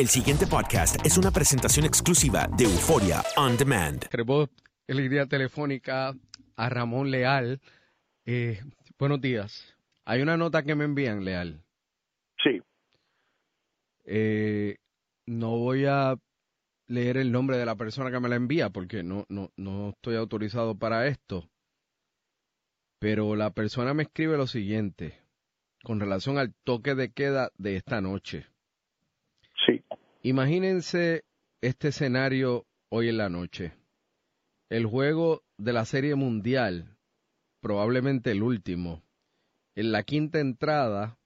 El siguiente podcast es una presentación exclusiva de Euforia On Demand. Queremos en la línea telefónica a Ramón Leal. Eh, buenos días. Hay una nota que me envían, Leal. Sí. Eh, no voy a leer el nombre de la persona que me la envía porque no, no, no estoy autorizado para esto. Pero la persona me escribe lo siguiente con relación al toque de queda de esta noche. Imagínense este escenario hoy en la noche. El juego de la Serie Mundial, probablemente el último, en la quinta entrada,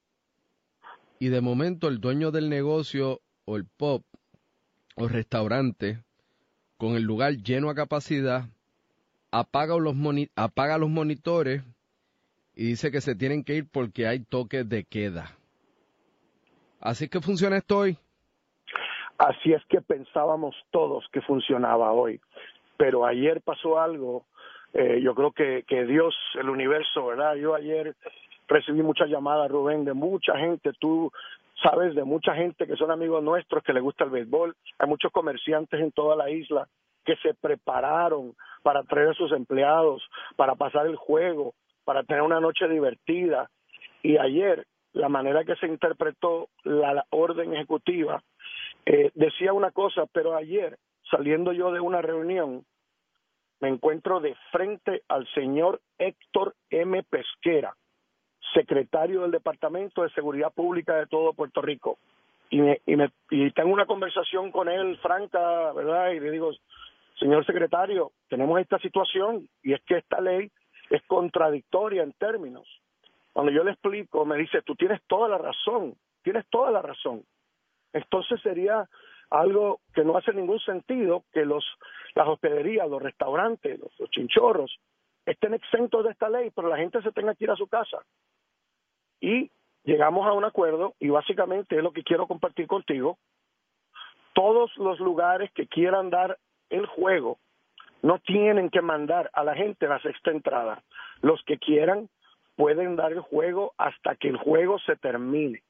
y de momento el dueño del negocio o el pub o restaurante, con el lugar lleno a capacidad, apaga los, moni- apaga los monitores y dice que se tienen que ir porque hay toques de queda. Así que funciona esto hoy. Así es que pensábamos todos que funcionaba hoy. Pero ayer pasó algo, eh, yo creo que, que Dios, el universo, ¿verdad? Yo ayer recibí muchas llamadas, Rubén, de mucha gente, tú sabes, de mucha gente que son amigos nuestros, que les gusta el béisbol. Hay muchos comerciantes en toda la isla que se prepararon para traer a sus empleados, para pasar el juego, para tener una noche divertida. Y ayer, la manera que se interpretó la, la orden ejecutiva, eh, decía una cosa, pero ayer, saliendo yo de una reunión, me encuentro de frente al señor Héctor M. Pesquera, secretario del Departamento de Seguridad Pública de todo Puerto Rico. Y, me, y, me, y tengo una conversación con él franca, ¿verdad? Y le digo, señor secretario, tenemos esta situación y es que esta ley es contradictoria en términos. Cuando yo le explico, me dice, tú tienes toda la razón, tienes toda la razón. Entonces sería algo que no hace ningún sentido que los las hospederías, los restaurantes, los, los chinchorros estén exentos de esta ley, pero la gente se tenga que ir a su casa. Y llegamos a un acuerdo y básicamente es lo que quiero compartir contigo. Todos los lugares que quieran dar el juego no tienen que mandar a la gente la sexta entrada. Los que quieran pueden dar el juego hasta que el juego se termine.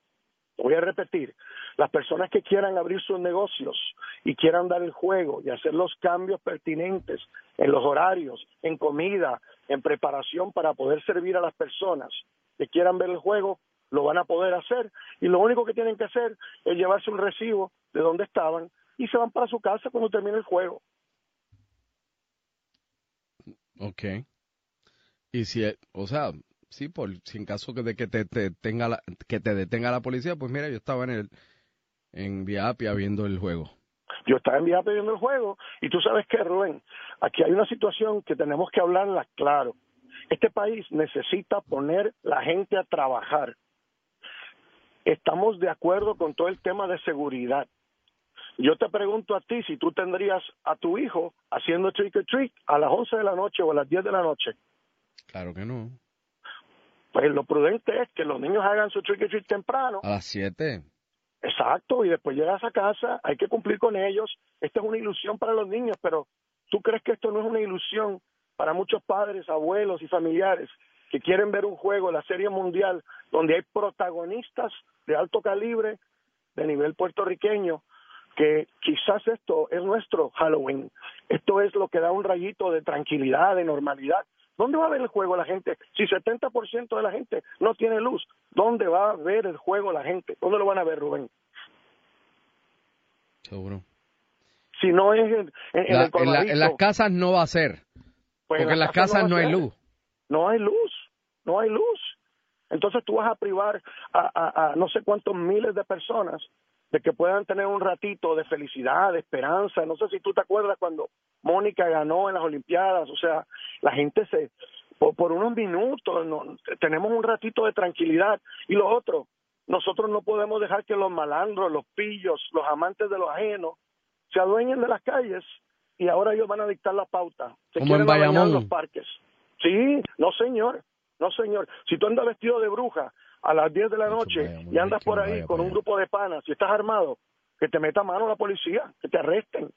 Voy a repetir, las personas que quieran abrir sus negocios y quieran dar el juego y hacer los cambios pertinentes en los horarios, en comida, en preparación para poder servir a las personas que quieran ver el juego, lo van a poder hacer y lo único que tienen que hacer es llevarse un recibo de dónde estaban y se van para su casa cuando termine el juego. Ok. Y si, o sea, sí, por si en caso de que te, tenga la, que te detenga la policía, pues mira, yo estaba en el en Viapia viendo el juego. Yo estaba en Viapia viendo el juego y tú sabes que Rubén, aquí hay una situación que tenemos que hablarla claro. Este país necesita poner la gente a trabajar. Estamos de acuerdo con todo el tema de seguridad. Yo te pregunto a ti si tú tendrías a tu hijo haciendo trick or treat a las 11 de la noche o a las 10 de la noche. Claro que no. Pues lo prudente es que los niños hagan su trick or treat temprano. A las 7. Exacto, y después llegas a casa, hay que cumplir con ellos. Esta es una ilusión para los niños, pero ¿tú crees que esto no es una ilusión para muchos padres, abuelos y familiares que quieren ver un juego, la Serie Mundial, donde hay protagonistas de alto calibre, de nivel puertorriqueño, que quizás esto es nuestro Halloween, esto es lo que da un rayito de tranquilidad, de normalidad. ¿Dónde va a ver el juego la gente? Si 70% de la gente no tiene luz, ¿dónde va a ver el juego la gente? ¿Dónde lo van a ver, Rubén? Seguro. Si no es en, en, las casas no va a ser. Pues porque en las casas no, hay luz. No hay luz, no hay luz. Entonces tú vas a privar a, a no sé cuántos miles de personas de que puedan tener un ratito de felicidad, de esperanza. No sé si tú te acuerdas cuando Mónica ganó en las Olimpiadas, o sea, la gente se, por, unos minutos, no, tenemos un ratito de tranquilidad. Y lo otro, nosotros no podemos dejar que los malandros, los pillos, los amantes de lo ajeno, se adueñen de las calles y ahora ellos van a dictar la pauta. Se Como quieren en los parques. Sí, no señor, no señor. Si tú andas vestido de bruja a las 10 de la noche y andas por ahí con un grupo de panas y estás armado, que te meta mano la policía, que te arresten,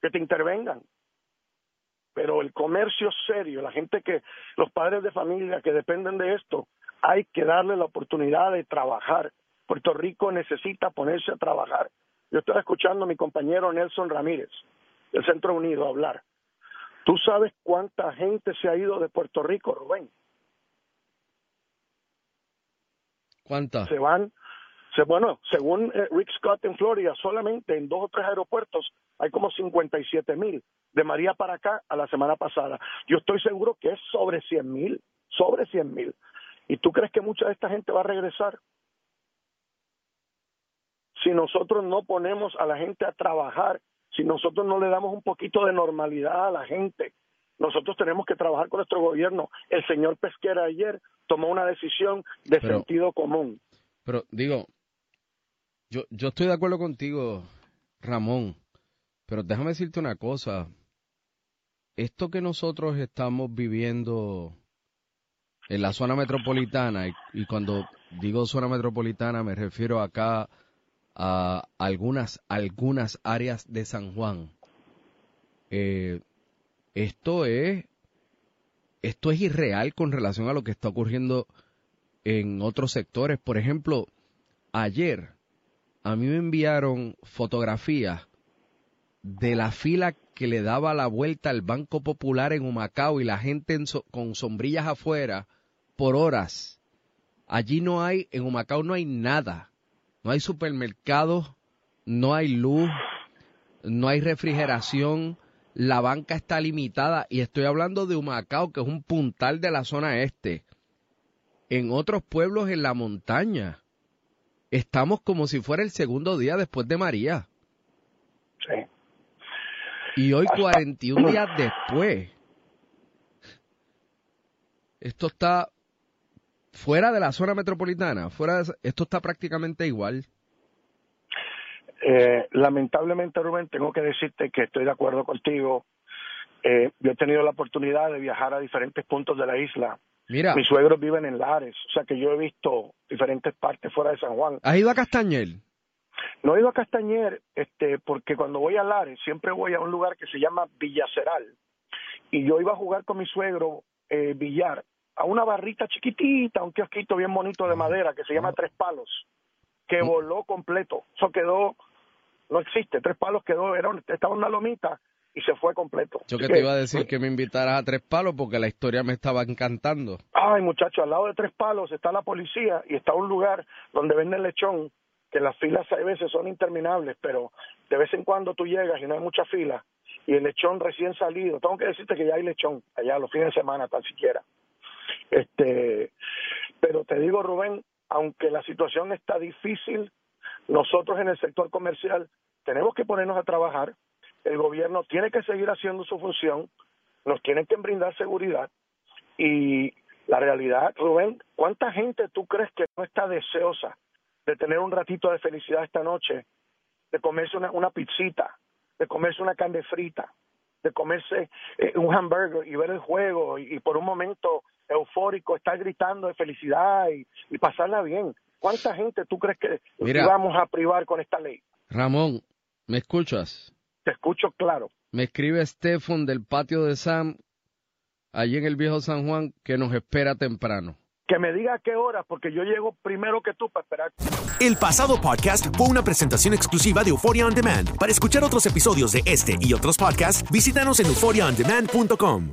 que te intervengan. Pero el comercio serio, la gente que, los padres de familia que dependen de esto, hay que darle la oportunidad de trabajar. Puerto Rico necesita ponerse a trabajar. Yo estaba escuchando a mi compañero Nelson Ramírez, del Centro Unido, hablar. ¿Tú sabes cuánta gente se ha ido de Puerto Rico, Rubén? ¿Cuántas? Se van, bueno, según eh, Rick Scott en Florida, solamente en dos o tres aeropuertos hay como 57 mil. De María para acá a la semana pasada. Yo estoy seguro que es sobre 100 mil, sobre 100 mil. ¿Y tú crees que mucha de esta gente va a regresar? Si nosotros no ponemos a la gente a trabajar, si nosotros no le damos un poquito de normalidad a la gente, nosotros tenemos que trabajar con nuestro gobierno. El señor Pesquera ayer tomó una decisión de sentido común. Pero digo, yo, yo estoy de acuerdo contigo, Ramón, pero déjame decirte una cosa. Esto que nosotros estamos viviendo en la zona metropolitana, y, cuando digo zona metropolitana me refiero acá a algunas, algunas áreas de San Juan, eh, esto es, esto es irreal con relación a lo que está ocurriendo en otros sectores. Por ejemplo, ayer a mí me enviaron fotografías de la fila que le daba la vuelta al Banco Popular en Humacao y la gente con sombrillas afuera por horas. Allí no hay, en Humacao no hay nada. No hay supermercados, no hay luz, no hay refrigeración, la banca está limitada y estoy hablando de Humacao, que es un puntal de la zona este. En otros pueblos en la montaña, estamos como si fuera el segundo día después de María. Sí. Y hoy, 41 días después, esto está fuera de la zona metropolitana, fuera esto está prácticamente igual. Eh, lamentablemente, Rubén, tengo que decirte que estoy de acuerdo contigo. Eh, yo he tenido la oportunidad de viajar a diferentes puntos de la isla. Mira. Mis suegros viven en Lares, o sea que yo he visto diferentes partes fuera de San Juan. ¿Has ido a Castañer? No he ido a Castañer, este, porque cuando voy a Lares siempre voy a un lugar que se llama Villaceral. Y yo iba a jugar con mi suegro eh, billar a una barrita chiquitita, un kiosquito bien bonito de madera que se llama Tres Palos, que voló completo. Eso quedó no existe. Tres Palos quedó, era, estaba una lomita y se fue completo. Yo que te iba a decir que me invitaras a Tres Palos porque la historia me estaba encantando. Ay, muchacho, al lado de Tres Palos está la policía y está un lugar donde venden lechón, que las filas a veces son interminables, pero de vez en cuando tú llegas y no hay mucha fila y el lechón recién salido. Tengo que decirte que ya hay lechón allá los fines de semana, tan siquiera. Este, pero te digo, Rubén, aunque la situación está difícil, nosotros en el sector comercial tenemos que ponernos a trabajar. El gobierno tiene que seguir haciendo su función, nos tiene que brindar seguridad y la realidad, Rubén, ¿cuánta gente tú crees que no está deseosa de tener un ratito de felicidad esta noche, de comerse una, una pizzita, de comerse una carne frita, de comerse eh, un hamburger y ver el juego y, por un momento eufórico estar gritando de felicidad y, pasarla bien. ¿Cuánta gente tú crees que vamos a privar con esta ley? Ramón, ¿me escuchas? Te escucho claro. Me escribe Stefan del patio de Sam, allí en el viejo San Juan, que nos espera temprano que me diga a qué hora, porque yo llego primero que tú para esperar. El pasado podcast fue una presentación exclusiva de Euphoria On Demand. Para escuchar otros episodios de este y otros podcasts, visítanos en euphoriaondemand.com.